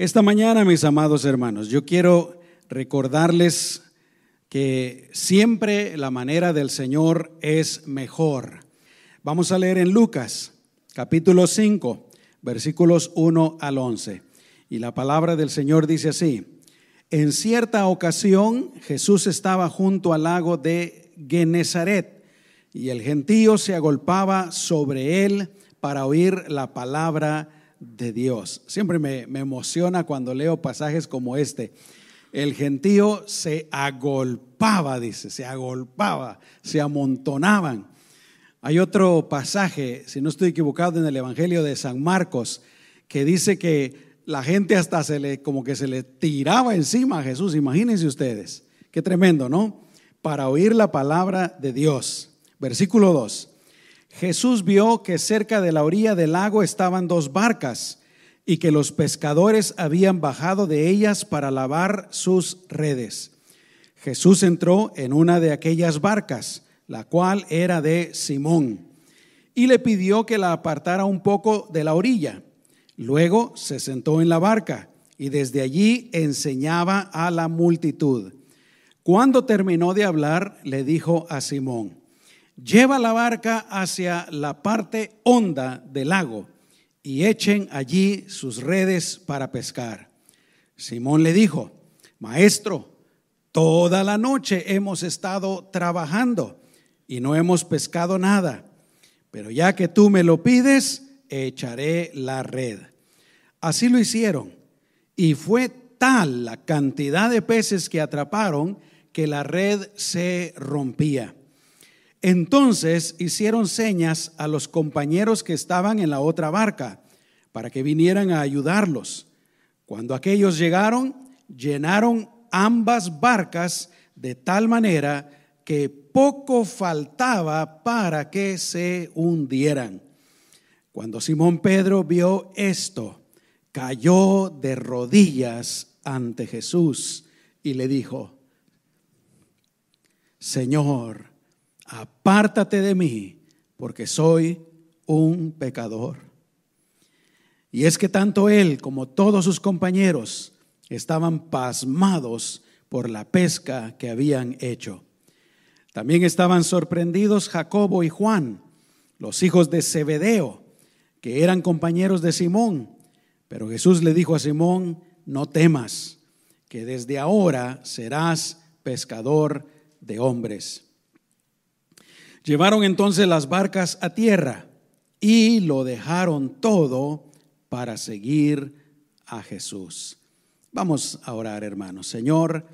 Esta mañana, mis amados hermanos, yo quiero recordarles que siempre la manera del Señor es mejor. Vamos a leer en Lucas, capítulo 5, versículos 1 al 11. Y la palabra del Señor dice así, en cierta ocasión Jesús estaba junto al lago de Genezaret y el gentío se agolpaba sobre él para oír la palabra de Dios. Siempre me, emociona cuando leo pasajes como este. El gentío se agolpaba, dice, se agolpaba, se amontonaban. Hay otro pasaje, si no estoy equivocado, en el Evangelio de San Marcos, que dice que la gente hasta se le, como que se le tiraba encima a Jesús. Imagínense ustedes, qué tremendo, ¿no? Para oír la palabra de Dios. Versículo 2. Jesús vio que cerca de la orilla del lago estaban dos barcas y que los pescadores habían bajado de ellas para lavar sus redes. Jesús entró en una de aquellas barcas, la cual era de Simón, y le pidió que la apartara un poco de la orilla. Luego se sentó en la barca y desde allí enseñaba a la multitud. Cuando terminó de hablar, le dijo a Simón, lleva la barca hacia la parte honda del lago y echen allí sus redes para pescar. Simón le dijo, Maestro, toda la noche hemos estado trabajando y no hemos pescado nada, pero ya que tú me lo pides, echaré la red. Así lo hicieron y fue tal la cantidad de peces que atraparon que la red se rompía. Entonces hicieron señas a los compañeros que estaban en la otra barca para que vinieran a ayudarlos. Cuando aquellos llegaron, llenaron ambas barcas de tal manera que poco faltaba para que se hundieran. Cuando Simón Pedro vio esto, cayó de rodillas ante Jesús y le dijo, Señor, apártate de mí, porque soy un pecador. Y es que tanto él como todos sus compañeros estaban pasmados por la pesca que habían hecho. También estaban sorprendidos Jacobo y Juan, los hijos de Zebedeo, que eran compañeros de Simón. Pero Jesús le dijo a Simón, no temas, que desde ahora serás pescador de hombres. Llevaron entonces las barcas a tierra y lo dejaron todo para seguir a Jesús. Vamos a orar, hermanos. Señor,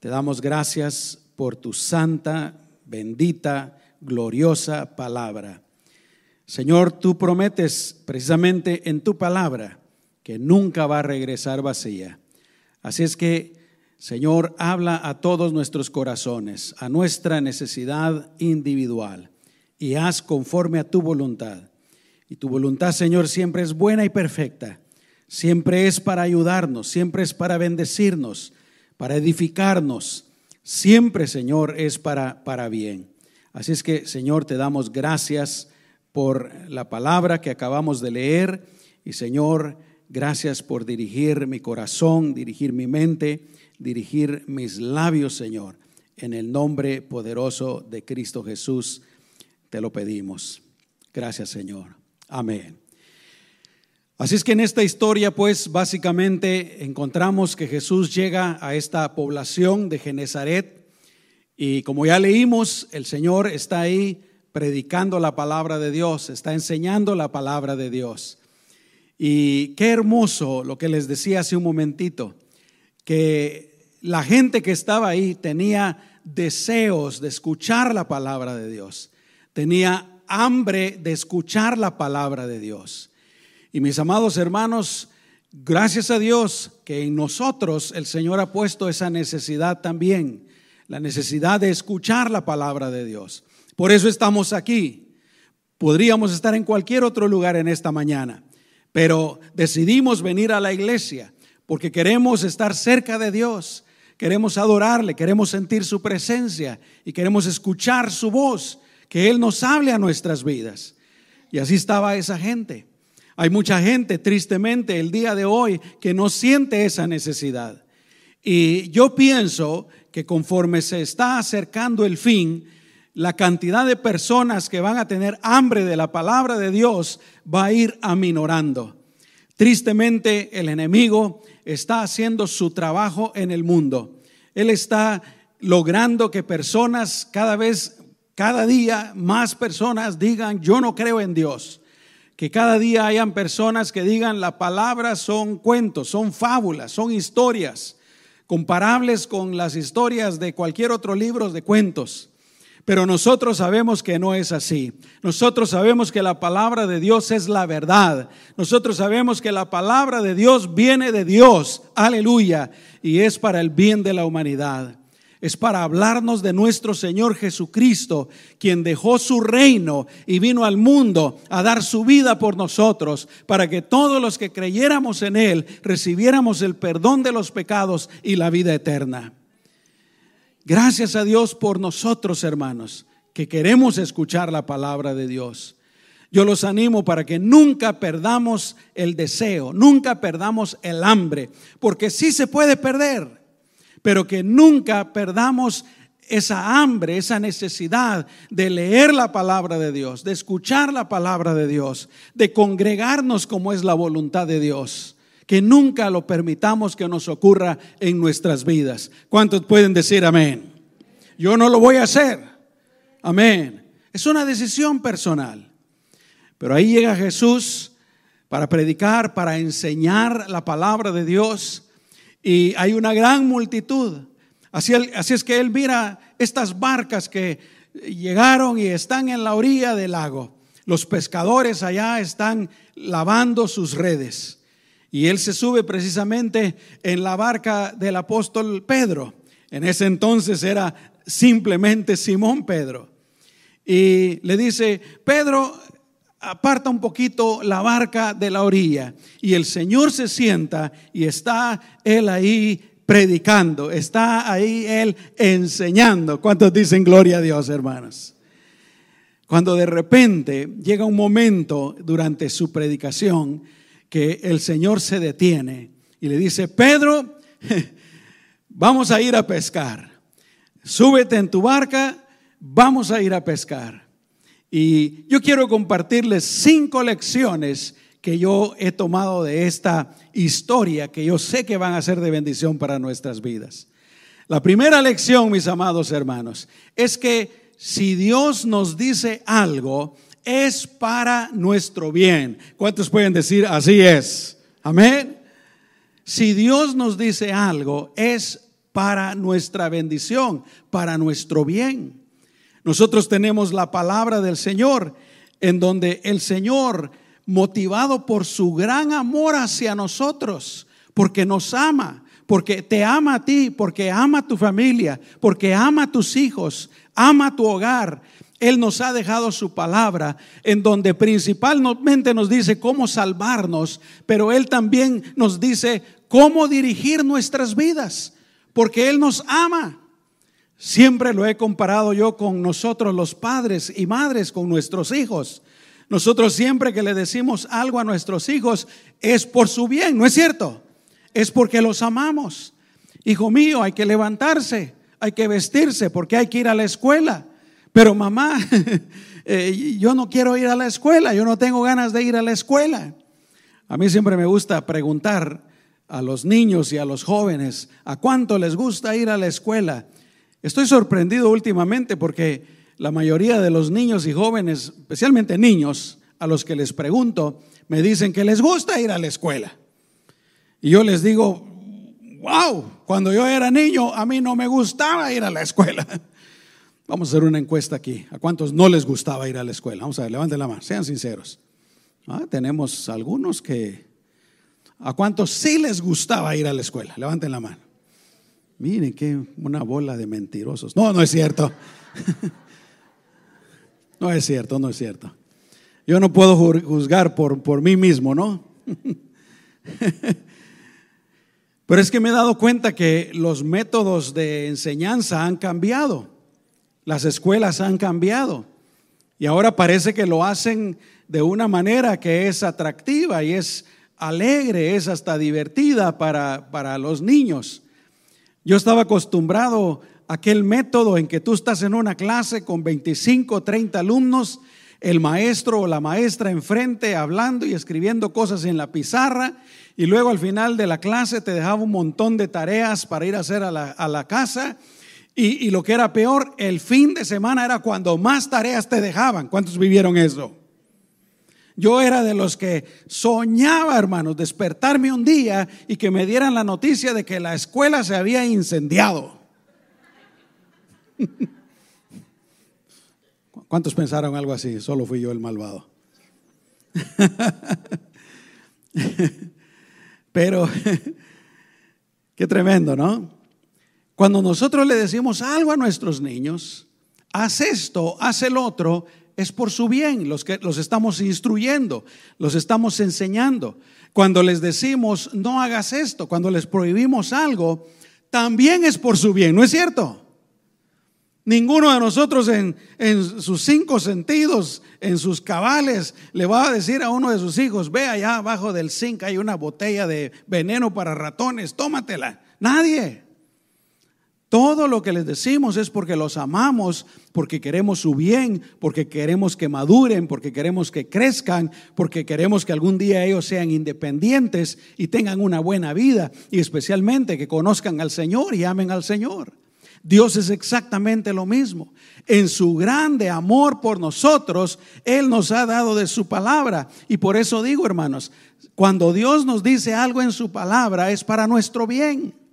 te damos gracias por tu santa, bendita, gloriosa palabra. Señor, tú prometes precisamente en tu palabra que nunca va a regresar vacía. Así es que Señor, habla a todos nuestros corazones, a nuestra necesidad individual, y haz conforme a tu voluntad. Y tu voluntad, Señor, siempre es buena y perfecta. Siempre es para ayudarnos, siempre es para bendecirnos, para edificarnos. Siempre, Señor, es para, para bien. Así es que, Señor, te damos gracias por la palabra que acabamos de leer. Y, Señor, gracias por dirigir mi corazón, dirigir mi mente dirigir mis labios, Señor. En el nombre poderoso de Cristo Jesús te lo pedimos. Gracias, Señor. Amén. Así es que en esta historia, pues básicamente encontramos que Jesús llega a esta población de Genezaret y como ya leímos, el Señor está ahí predicando la palabra de Dios, está enseñando la palabra de Dios. Y qué hermoso lo que les decía hace un momentito que la gente que estaba ahí tenía deseos de escuchar la palabra de Dios, tenía hambre de escuchar la palabra de Dios. Y mis amados hermanos, gracias a Dios que en nosotros el Señor ha puesto esa necesidad también, la necesidad de escuchar la palabra de Dios. Por eso estamos aquí. Podríamos estar en cualquier otro lugar en esta mañana, pero decidimos venir a la iglesia porque queremos estar cerca de Dios, queremos adorarle, queremos sentir su presencia y queremos escuchar su voz, que Él nos hable a nuestras vidas. Y así estaba esa gente. Hay mucha gente, tristemente, el día de hoy que no siente esa necesidad. Y yo pienso que conforme se está acercando el fin, la cantidad de personas que van a tener hambre de la palabra de Dios va a ir aminorando. Tristemente, el enemigo está haciendo su trabajo en el mundo. Él está logrando que personas cada vez, cada día, más personas digan, yo no creo en Dios. Que cada día hayan personas que digan, la palabra son cuentos, son fábulas, son historias, comparables con las historias de cualquier otro libro de cuentos. Pero nosotros sabemos que no es así. Nosotros sabemos que la palabra de Dios es la verdad. Nosotros sabemos que la palabra de Dios viene de Dios. Aleluya. Y es para el bien de la humanidad. Es para hablarnos de nuestro Señor Jesucristo, quien dejó su reino y vino al mundo a dar su vida por nosotros, para que todos los que creyéramos en Él recibiéramos el perdón de los pecados y la vida eterna. Gracias a Dios por nosotros, hermanos, que queremos escuchar la palabra de Dios. Yo los animo para que nunca perdamos el deseo, nunca perdamos el hambre, porque sí se puede perder, pero que nunca perdamos esa hambre, esa necesidad de leer la palabra de Dios, de escuchar la palabra de Dios, de congregarnos como es la voluntad de Dios que nunca lo permitamos que nos ocurra en nuestras vidas. ¿Cuántos pueden decir amén? Yo no lo voy a hacer. Amén. Es una decisión personal. Pero ahí llega Jesús para predicar, para enseñar la palabra de Dios. Y hay una gran multitud. Así, es que él mira estas barcas que llegaron y están en la orilla del lago. Los pescadores allá están lavando sus redes. Y él se sube precisamente en la barca del apóstol Pedro. En ese entonces era simplemente Simón Pedro. Y le dice, Pedro, aparta un poquito la barca de la orilla. Y el Señor se sienta y está él ahí predicando, está ahí él enseñando. ¿Cuántos dicen gloria a Dios, hermanos? Cuando de repente llega un momento durante su predicación que el Señor se detiene y le dice, Pedro, vamos a ir a pescar. Súbete en tu barca, vamos a ir a pescar. Y yo quiero compartirles cinco lecciones que yo he tomado de esta historia que yo sé que van a ser de bendición para nuestras vidas. La primera lección, mis amados hermanos, es que si Dios nos dice algo, es para nuestro bien. ¿Cuántos pueden decir así es? Amén. Si Dios nos dice algo, es para nuestra bendición, para nuestro bien. Nosotros tenemos la palabra del Señor, en donde el Señor, motivado por su gran amor hacia nosotros, porque nos ama, porque te ama a ti, porque ama a tu familia, porque ama a tus hijos, ama a tu hogar, él nos ha dejado su palabra en donde principalmente nos dice cómo salvarnos, pero Él también nos dice cómo dirigir nuestras vidas, porque Él nos ama. Siempre lo he comparado yo con nosotros los padres y madres, con nuestros hijos. Nosotros siempre que le decimos algo a nuestros hijos es por su bien, ¿no es cierto? Es porque los amamos. Hijo mío, hay que levantarse, hay que vestirse, porque hay que ir a la escuela pero mamá, eh, yo no quiero ir a la escuela, yo no tengo ganas de ir a la escuela. A mí siempre me gusta preguntar a los niños y a los jóvenes a cuánto les gusta ir a la escuela. Estoy sorprendido últimamente porque la mayoría de los niños y jóvenes, especialmente niños, a los que les pregunto, me dicen que les gusta ir a la escuela. Y yo les digo, wow, cuando yo era niño a mí no me gustaba ir a la escuela. Vamos a hacer una encuesta aquí. ¿A cuántos no les gustaba ir a la escuela? Vamos a ver, levanten la mano, sean sinceros. Ah, tenemos algunos que... ¿A cuántos sí les gustaba ir a la escuela? Levanten la mano. Miren qué una bola de mentirosos. No, no es cierto. no es cierto, no es cierto. Yo no puedo juzgar por, por mí mismo, ¿no? Pero es que me he dado cuenta que los métodos de enseñanza han cambiado. Las escuelas han cambiado. Y ahora parece que lo hacen de una manera que es atractiva y es alegre, es hasta divertida para, para los niños. Yo estaba acostumbrado a aquel método en que tú estás en una clase con 25, 30 alumnos, el maestro o la maestra enfrente hablando y escribiendo cosas en la pizarra y luego al final de la clase te dejaba un montón de tareas para ir a hacer a la, a la casa y, lo que era peor, el fin de semana era cuando más tareas te dejaban. ¿Cuántos vivieron eso? Yo era de los que soñaba, hermanos, despertarme un día y que me dieran la noticia de que la escuela se había incendiado. ¿Cuántos pensaron algo así? Solo fui yo el malvado. Pero, qué tremendo, ¿no? Cuando nosotros le decimos algo a nuestros niños, haz esto, haz el otro, es por su bien, los que los estamos instruyendo, los estamos enseñando. Cuando les decimos, no hagas esto, cuando les prohibimos algo, también es por su bien, ¿no es cierto? Ninguno de nosotros en, en, sus cinco sentidos, en sus cabales, le va a decir a uno de sus hijos, ve allá abajo del zinc hay una botella de veneno para ratones, tómatela. Nadie. Todo lo que les decimos es porque los amamos, porque queremos su bien, porque queremos que maduren, porque queremos que crezcan, porque queremos que algún día ellos sean independientes y tengan una buena vida y especialmente que conozcan al Señor y amen al Señor. Dios es exactamente lo mismo. En su grande amor por nosotros, Él nos ha dado de su palabra. Y por eso digo, hermanos, cuando Dios nos dice algo en su palabra es para nuestro bien.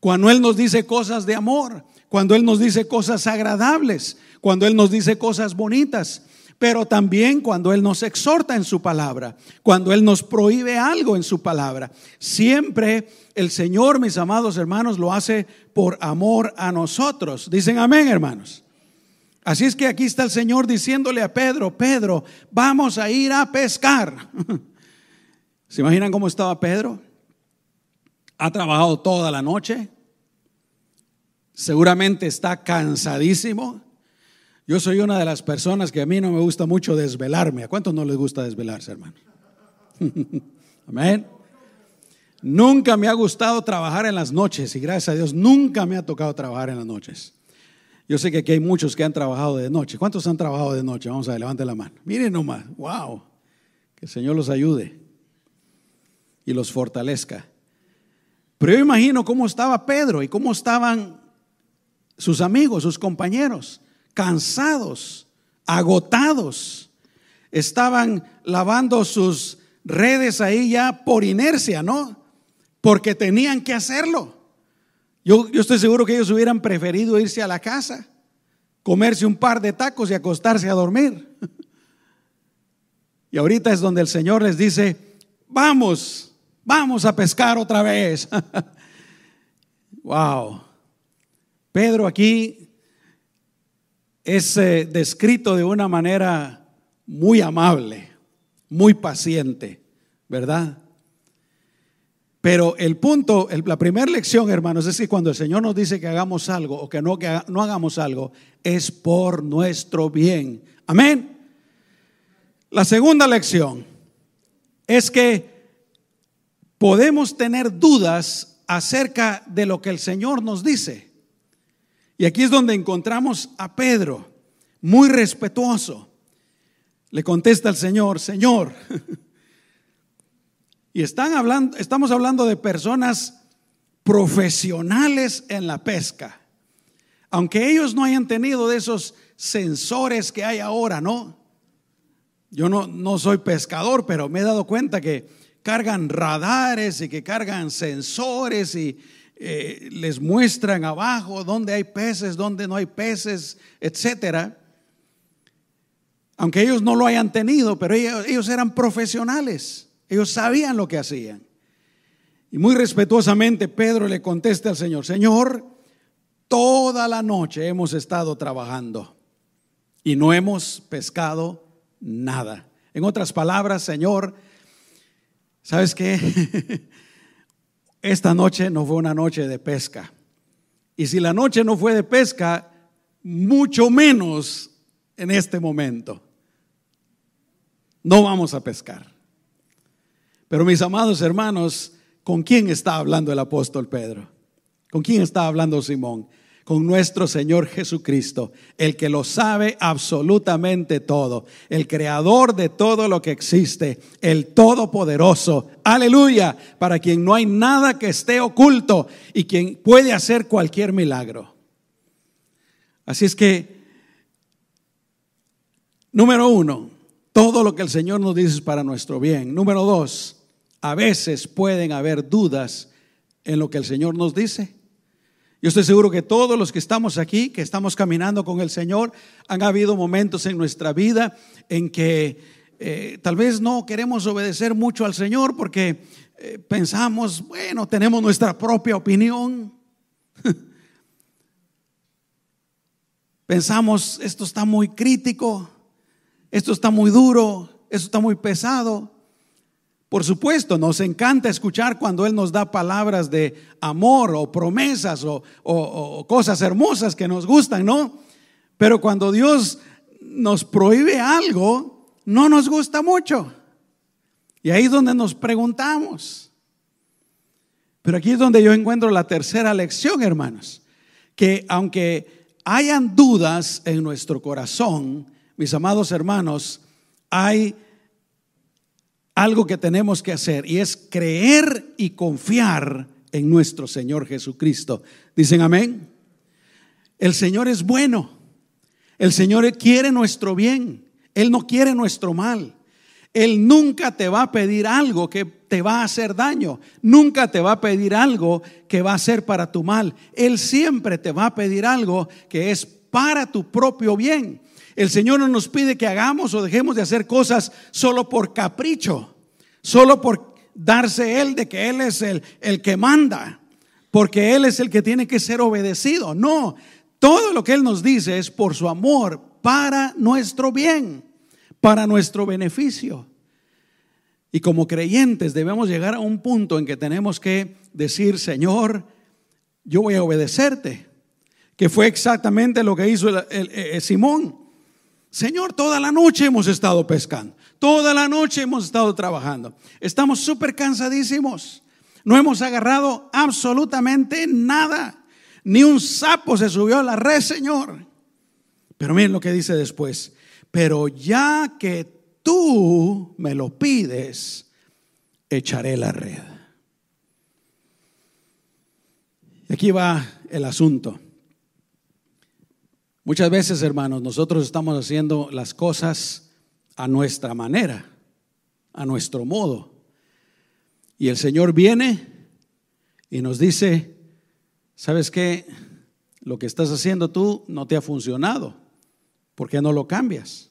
Cuando Él nos dice cosas de amor, cuando Él nos dice cosas agradables, cuando Él nos dice cosas bonitas, pero también cuando Él nos exhorta en su palabra, cuando Él nos prohíbe algo en su palabra. Siempre el Señor, mis amados hermanos, lo hace por amor a nosotros. Dicen amén, hermanos. Así es que aquí está el Señor diciéndole a Pedro, Pedro, vamos a ir a pescar. ¿Se imaginan cómo estaba Pedro? Ha trabajado toda la noche, seguramente está cansadísimo. Yo soy una de las personas que a mí no me gusta mucho desvelarme. ¿A cuántos no les gusta desvelarse, hermano? Amén. Nunca me ha gustado trabajar en las noches y gracias a Dios nunca me ha tocado trabajar en las noches. Yo sé que aquí hay muchos que han trabajado de noche. ¿Cuántos han trabajado de noche? Vamos a ver, levanten la mano. Miren nomás, wow. Que el Señor los ayude y los fortalezca. Pero yo imagino cómo estaba Pedro y cómo estaban sus amigos, sus compañeros, cansados, agotados. Estaban lavando sus redes ahí ya por inercia, ¿no? Porque tenían que hacerlo. Yo, estoy seguro que ellos hubieran preferido irse a la casa, comerse un par de tacos y acostarse a dormir. Y ahorita es donde el Señor les dice, vamos, Vamos a pescar otra vez. wow. Pedro aquí es eh, descrito de una manera muy amable, muy paciente, ¿verdad? Pero el punto, la primera lección, hermanos, es que cuando el Señor nos dice que hagamos algo o que no, que no hagamos algo, es por nuestro bien. Amén. La segunda lección es que podemos tener dudas acerca de lo que el Señor nos dice. Y aquí es donde encontramos a Pedro, muy respetuoso. Le contesta al Señor, Señor. y están hablando, estamos hablando de personas profesionales en la pesca. Aunque ellos no hayan tenido de esos sensores que hay ahora, ¿no? Yo no, no soy pescador, pero me he dado cuenta que cargan radares y que cargan sensores y eh, les muestran abajo dónde hay peces, dónde no hay peces, etcétera. Aunque ellos no lo hayan tenido, pero ellos, ellos eran profesionales, ellos sabían lo que hacían. Y muy respetuosamente Pedro le contesta al Señor, Señor, toda la noche hemos estado trabajando y no hemos pescado nada. En otras palabras, Señor, ¿Sabes qué? Esta noche no fue una noche de pesca. Y si la noche no fue de pesca, mucho menos en este momento. No vamos a pescar. Pero mis amados hermanos, ¿con quién está hablando el apóstol Pedro? ¿Con quién está hablando Simón? Con nuestro Señor Jesucristo, el que lo sabe absolutamente todo, el creador de todo lo que existe, el todopoderoso. Aleluya, para quien no hay nada que esté oculto y quien puede hacer cualquier milagro. Así es que, número uno, todo lo que el Señor nos dice es para nuestro bien. Número dos, a veces pueden haber dudas en lo que el Señor nos dice. Yo estoy seguro que todos los que estamos aquí, que estamos caminando con el Señor, han habido momentos en nuestra vida en que eh, tal vez no queremos obedecer mucho al Señor porque eh, pensamos, bueno, tenemos nuestra propia opinión. pensamos, esto está muy crítico, esto está muy duro, esto está muy pesado. Por supuesto, nos encanta escuchar cuando Él nos da palabras de amor o promesas o, cosas hermosas que nos gustan, ¿no? Pero cuando Dios nos prohíbe algo, no nos gusta mucho. Y ahí es donde nos preguntamos. Pero aquí es donde yo encuentro la tercera lección, hermanos. Que aunque hayan dudas en nuestro corazón, mis amados hermanos, hay algo que tenemos que hacer y es creer y confiar en nuestro Señor Jesucristo. Dicen amén. El Señor es bueno. El Señor quiere nuestro bien. Él no quiere nuestro mal. Él nunca te va a pedir algo que te va a hacer daño. Nunca te va a pedir algo que va a ser para tu mal. Él siempre te va a pedir algo que es para tu propio bien. El Señor no nos pide que hagamos o dejemos de hacer cosas solo por capricho, solo por darse Él de que Él es el, el que manda, porque Él es el que tiene que ser obedecido. No, todo lo que Él nos dice es por su amor, para nuestro bien, para nuestro beneficio. Y como creyentes debemos llegar a un punto en que tenemos que decir, Señor, yo voy a obedecerte, que fue exactamente lo que hizo Simón. Señor, toda la noche hemos estado pescando, toda la noche hemos estado trabajando. Estamos súper cansadísimos. No hemos agarrado absolutamente nada. Ni un sapo se subió a la red, Señor. Pero miren lo que dice después. Pero ya que tú me lo pides, echaré la red. Aquí va el asunto. Muchas veces, hermanos, nosotros estamos haciendo las cosas a nuestra manera, a nuestro modo. Y el Señor viene y nos dice, ¿sabes qué? Lo que estás haciendo tú no te ha funcionado. ¿Por qué no lo cambias?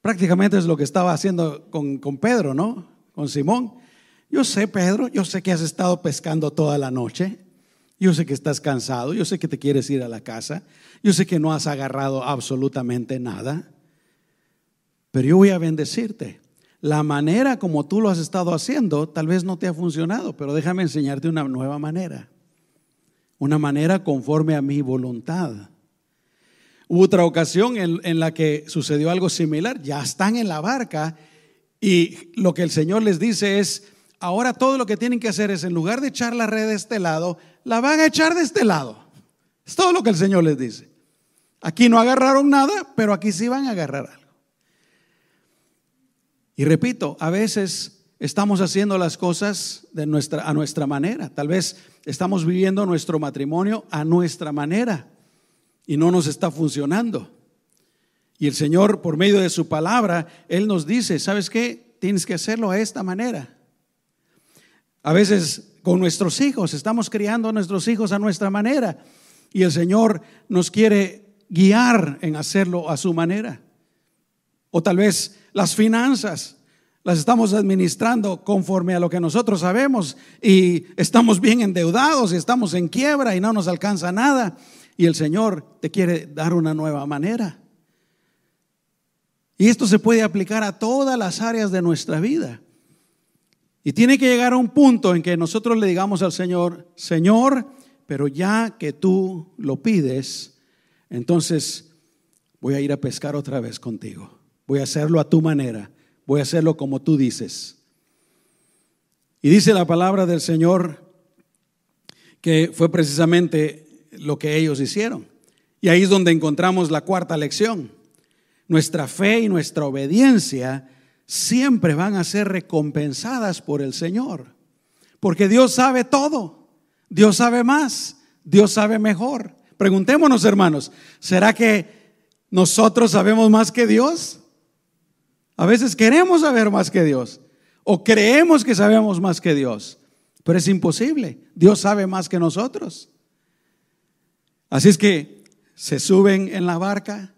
Prácticamente es lo que estaba haciendo con, con Pedro, ¿no? Con Simón. Yo sé, Pedro, yo sé que has estado pescando toda la noche. Yo sé que estás cansado, yo sé que te quieres ir a la casa, yo sé que no has agarrado absolutamente nada, pero yo voy a bendecirte. La manera como tú lo has estado haciendo tal vez no te ha funcionado, pero déjame enseñarte una nueva manera, una manera conforme a mi voluntad. Hubo otra ocasión en, en la que sucedió algo similar, ya están en la barca y lo que el Señor les dice es, ahora todo lo que tienen que hacer es, en lugar de echar la red de este lado, la van a echar de este lado. Es todo lo que el Señor les dice. Aquí no agarraron nada, pero aquí sí van a agarrar algo. Y repito, a veces estamos haciendo las cosas de nuestra, a nuestra manera. Tal vez estamos viviendo nuestro matrimonio a nuestra manera y no nos está funcionando. Y el Señor, por medio de su palabra, Él nos dice, ¿sabes qué? Tienes que hacerlo a esta manera. A veces con nuestros hijos, estamos criando a nuestros hijos a nuestra manera y el Señor nos quiere guiar en hacerlo a su manera. O tal vez las finanzas las estamos administrando conforme a lo que nosotros sabemos y estamos bien endeudados y estamos en quiebra y no nos alcanza nada y el Señor te quiere dar una nueva manera. Y esto se puede aplicar a todas las áreas de nuestra vida. Y tiene que llegar a un punto en que nosotros le digamos al Señor, Señor, pero ya que tú lo pides, entonces voy a ir a pescar otra vez contigo. Voy a hacerlo a tu manera. Voy a hacerlo como tú dices. Y dice la palabra del Señor que fue precisamente lo que ellos hicieron. Y ahí es donde encontramos la cuarta lección. Nuestra fe y nuestra obediencia siempre van a ser recompensadas por el Señor. Porque Dios sabe todo. Dios sabe más. Dios sabe mejor. Preguntémonos, hermanos, ¿será que nosotros sabemos más que Dios? A veces queremos saber más que Dios o creemos que sabemos más que Dios, pero es imposible. Dios sabe más que nosotros. Así es que se suben en la barca,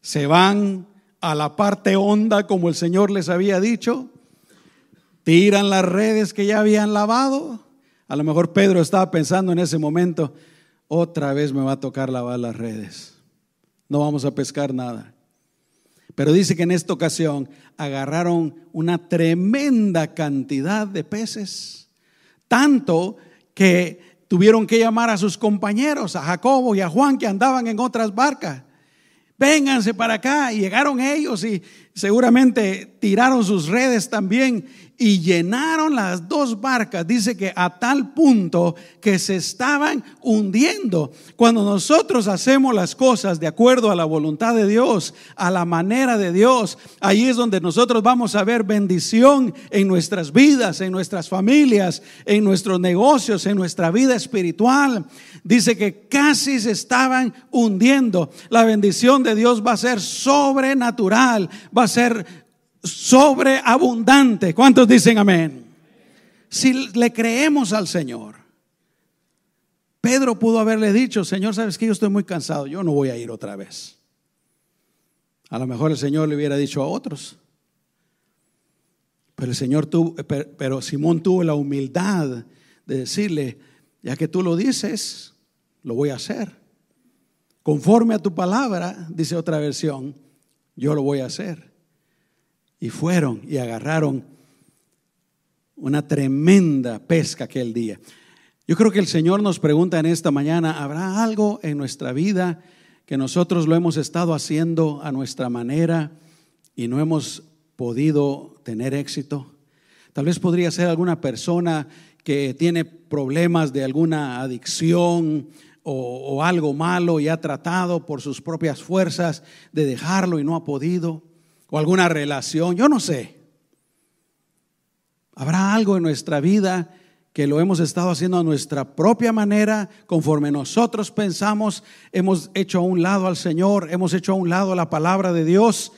se van a la parte honda como el Señor les había dicho, tiran las redes que ya habían lavado. A lo mejor Pedro estaba pensando en ese momento, otra vez me va a tocar lavar las redes. No vamos a pescar nada. Pero dice que en esta ocasión agarraron una tremenda cantidad de peces, tanto que tuvieron que llamar a sus compañeros, a Jacobo y a Juan que andaban en otras barcas. Vénganse para acá. Y llegaron ellos y seguramente tiraron sus redes también y llenaron las dos barcas, dice que a tal punto que se estaban hundiendo. Cuando nosotros hacemos las cosas de acuerdo a la voluntad de Dios, a la manera de Dios, ahí es donde nosotros vamos a ver bendición en nuestras vidas, en nuestras familias, en nuestros negocios, en nuestra vida espiritual. Dice que casi se estaban hundiendo. La bendición de Dios va a ser sobrenatural, a ser sobreabundante. ¿Cuántos dicen amén? Si le creemos al Señor. Pedro pudo haberle dicho, Señor, sabes que yo estoy muy cansado, yo no voy a ir otra vez. A lo mejor el Señor le hubiera dicho a otros. Pero el Señor tuvo, pero Simón tuvo la humildad de decirle, ya que tú lo dices, lo voy a hacer. Conforme a tu palabra, dice otra versión, yo lo voy a hacer. Y fueron y agarraron una tremenda pesca aquel día. Yo creo que el Señor nos pregunta en esta mañana, ¿habrá algo en nuestra vida que nosotros lo hemos estado haciendo a nuestra manera y no hemos podido tener éxito? Tal vez podría ser alguna persona que tiene problemas de alguna adicción o, o, algo malo y ha tratado por sus propias fuerzas de dejarlo y no ha podido o alguna relación, yo no sé. Habrá algo en nuestra vida que lo hemos estado haciendo a nuestra propia manera, conforme nosotros pensamos, hemos hecho a un lado al Señor, hemos hecho a un lado la palabra de Dios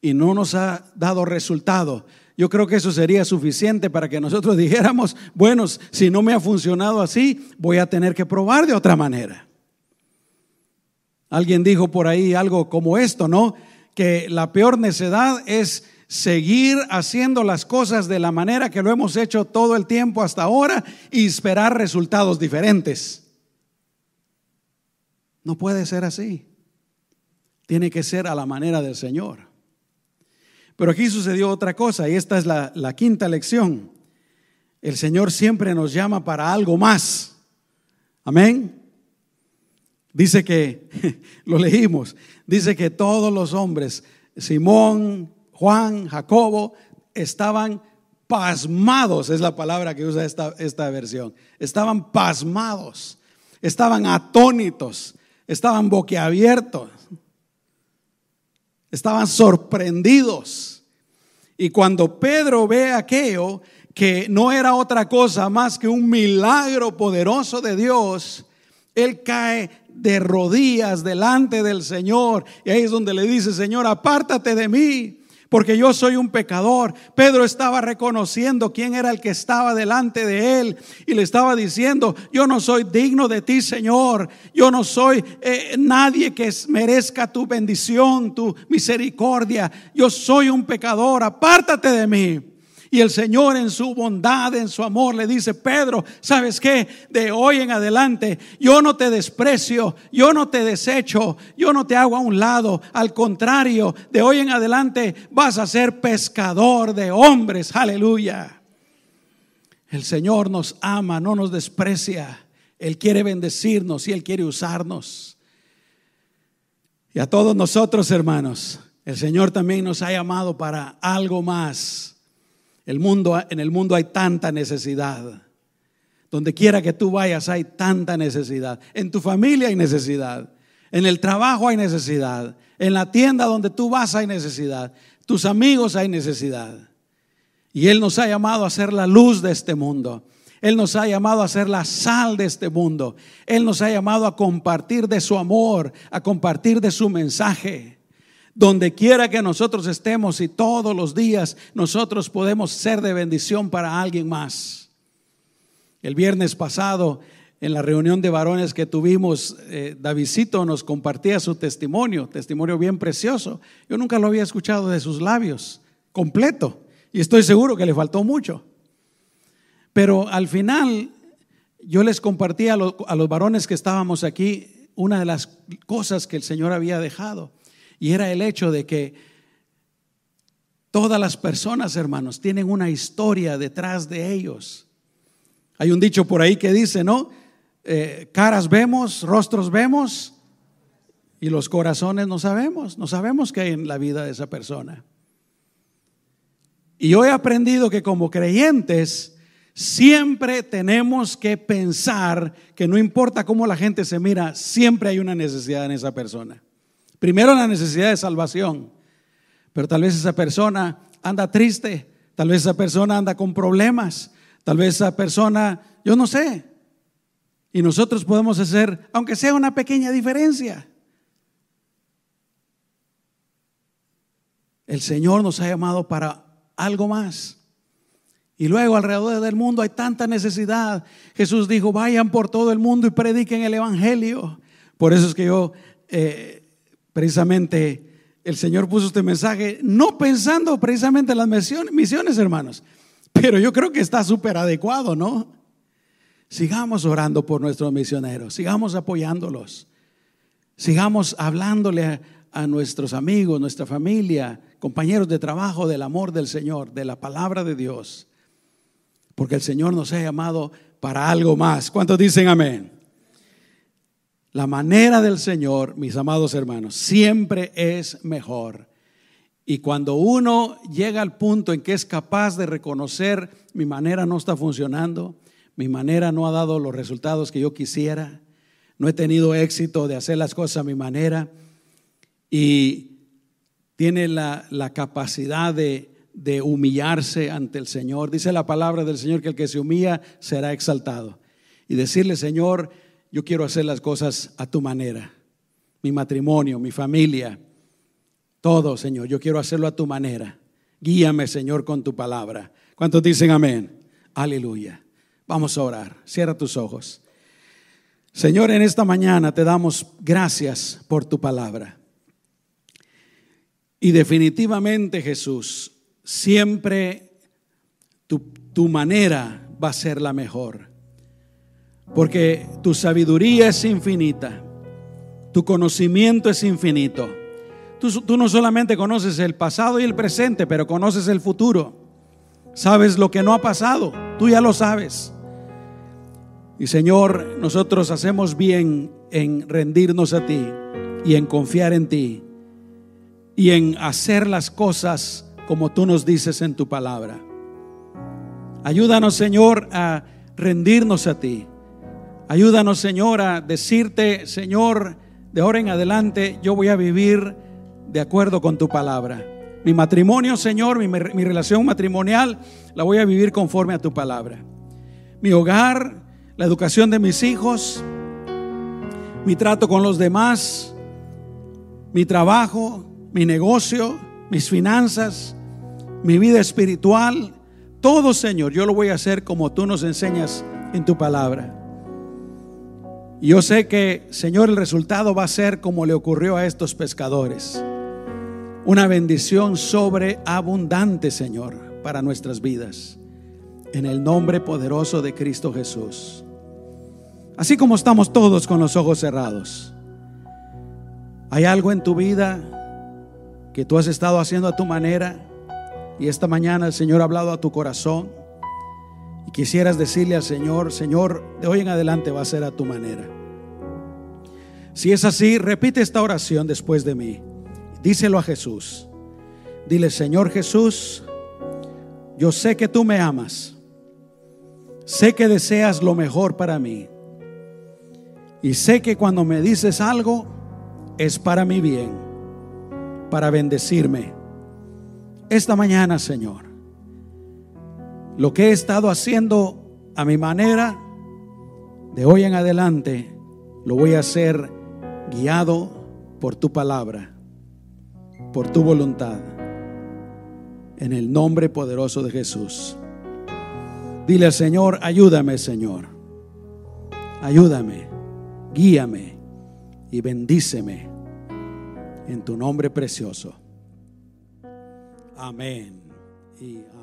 y no nos ha dado resultado. Yo creo que eso sería suficiente para que nosotros dijéramos, bueno, si no me ha funcionado así, voy a tener que probar de otra manera. Alguien dijo por ahí algo como esto, ¿no? Que la peor necedad es seguir haciendo las cosas de la manera que lo hemos hecho todo el tiempo hasta ahora y esperar resultados diferentes. No puede ser así. Tiene que ser a la manera del Señor. Pero aquí sucedió otra cosa y esta es la, la quinta lección. El Señor siempre nos llama para algo más. Amén. Dice que, lo leímos, dice que todos los hombres, Simón, Juan, Jacobo, estaban pasmados, es la palabra que usa esta, esta versión, estaban pasmados, estaban atónitos, estaban boquiabiertos, estaban sorprendidos. Y cuando Pedro ve aquello, que no era otra cosa más que un milagro poderoso de Dios, él cae de rodillas delante del Señor. Y ahí es donde le dice, Señor, apártate de mí, porque yo soy un pecador. Pedro estaba reconociendo quién era el que estaba delante de él y le estaba diciendo, yo no soy digno de ti, Señor. Yo no soy eh, nadie que merezca tu bendición, tu misericordia. Yo soy un pecador, apártate de mí. Y el Señor en su bondad, en su amor, le dice, Pedro, ¿sabes qué? De hoy en adelante, yo no te desprecio, yo no te desecho, yo no te hago a un lado. Al contrario, de hoy en adelante vas a ser pescador de hombres. Aleluya. El Señor nos ama, no nos desprecia. Él quiere bendecirnos y Él quiere usarnos. Y a todos nosotros, hermanos, el Señor también nos ha llamado para algo más. El mundo, en el mundo hay tanta necesidad. Donde quiera que tú vayas hay tanta necesidad. En tu familia hay necesidad. En el trabajo hay necesidad. En la tienda donde tú vas hay necesidad. Tus amigos hay necesidad. Y Él nos ha llamado a ser la luz de este mundo. Él nos ha llamado a ser la sal de este mundo. Él nos ha llamado a compartir de su amor, a compartir de su mensaje. Donde quiera que nosotros estemos y todos los días nosotros podemos ser de bendición para alguien más. El viernes pasado, en la reunión de varones que tuvimos, eh, nos compartía su testimonio, testimonio bien precioso. Yo nunca lo había escuchado de sus labios, completo, y estoy seguro que le faltó mucho. Pero al final yo les compartí a los varones que estábamos aquí una de las cosas que el Señor había dejado, y era el hecho de que todas las personas, hermanos, tienen una historia detrás de ellos. Hay un dicho por ahí que dice, ¿no? Eh, caras vemos, rostros vemos y los corazones no sabemos, no sabemos qué hay en la vida de esa persona. Y yo he aprendido que como creyentes siempre tenemos que pensar que no importa cómo la gente se mira, siempre hay una necesidad en esa persona. Primero la necesidad de salvación, pero tal vez esa persona anda triste, tal vez esa persona anda con problemas, tal vez esa persona, yo no sé, y nosotros podemos hacer, aunque sea una pequeña diferencia. El Señor nos ha llamado para algo más. Y luego alrededor del mundo hay tanta necesidad. Jesús dijo, vayan por todo el mundo y prediquen el Evangelio. Por eso es que yo, eh, precisamente, el Señor puso este mensaje, no pensando precisamente en las misiones, hermanos, pero yo creo que está súper adecuado, ¿no? Sigamos orando por nuestros misioneros, sigamos apoyándolos, sigamos hablándole a, nuestros amigos, nuestra familia, compañeros de trabajo del amor del Señor, de la palabra de Dios, porque el Señor nos ha llamado para algo más. ¿Cuántos dicen amén? La manera del Señor, mis amados hermanos, siempre es mejor. Y cuando uno llega al punto en que es capaz de reconocer mi manera no está funcionando, mi manera no ha dado los resultados que yo quisiera. No he tenido éxito de hacer las cosas a mi manera. Y tiene la, capacidad de, de humillarse ante el Señor. Dice la palabra del Señor que el que se humilla será exaltado. Y decirle, Señor, yo quiero hacer las cosas a tu manera. Mi matrimonio, mi familia, todo, Señor, yo quiero hacerlo a tu manera. Guíame, Señor, con tu palabra. ¿Cuántos dicen amén? Aleluya. Vamos a orar. Cierra tus ojos. Señor, en esta mañana te damos gracias por tu palabra. Y definitivamente, Jesús, siempre tu, tu, manera va a ser la mejor. Porque tu sabiduría es infinita, tu conocimiento es infinito. Tú, no solamente conoces el pasado y el presente, pero conoces el futuro. Sabes lo que no ha pasado, tú ya lo sabes. Y Señor, nosotros hacemos bien en rendirnos a ti y en confiar en ti y en hacer las cosas como tú nos dices en tu palabra. Ayúdanos, Señor, a rendirnos a ti. Ayúdanos, Señor, a decirte, Señor, de ahora en adelante yo voy a vivir de acuerdo con tu palabra. Mi matrimonio, Señor, mi, mi relación matrimonial, la voy a vivir conforme a tu palabra. Mi hogar, la educación de mis hijos, mi trato con los demás, mi trabajo, mi negocio, mis finanzas, mi vida espiritual, todo Señor, yo lo voy a hacer como tú nos enseñas en tu palabra. Yo sé que, Señor, el resultado va a ser como le ocurrió a estos pescadores. Una bendición sobreabundante, Señor, para nuestras vidas. En el nombre poderoso de Cristo Jesús. Así como estamos todos con los ojos cerrados. ¿Hay algo en tu vida que tú has estado haciendo a tu manera y esta mañana el Señor ha hablado a tu corazón y quisieras decirle al Señor, Señor, de hoy en adelante va a ser a tu manera? Si es así, repite esta oración después de mí. Díselo a Jesús. Dile, Señor Jesús, yo sé que tú me amas. Sé que deseas lo mejor para mí. Y sé que cuando me dices algo es para mi bien, para bendecirme. Esta mañana, Señor, lo que he estado haciendo a mi manera, de hoy en adelante, lo voy a hacer guiado por tu palabra, por tu voluntad, en el nombre poderoso de Jesús. Dile al Señor, ayúdame Señor, ayúdame, guíame y bendíceme en tu nombre precioso. Amén y amén.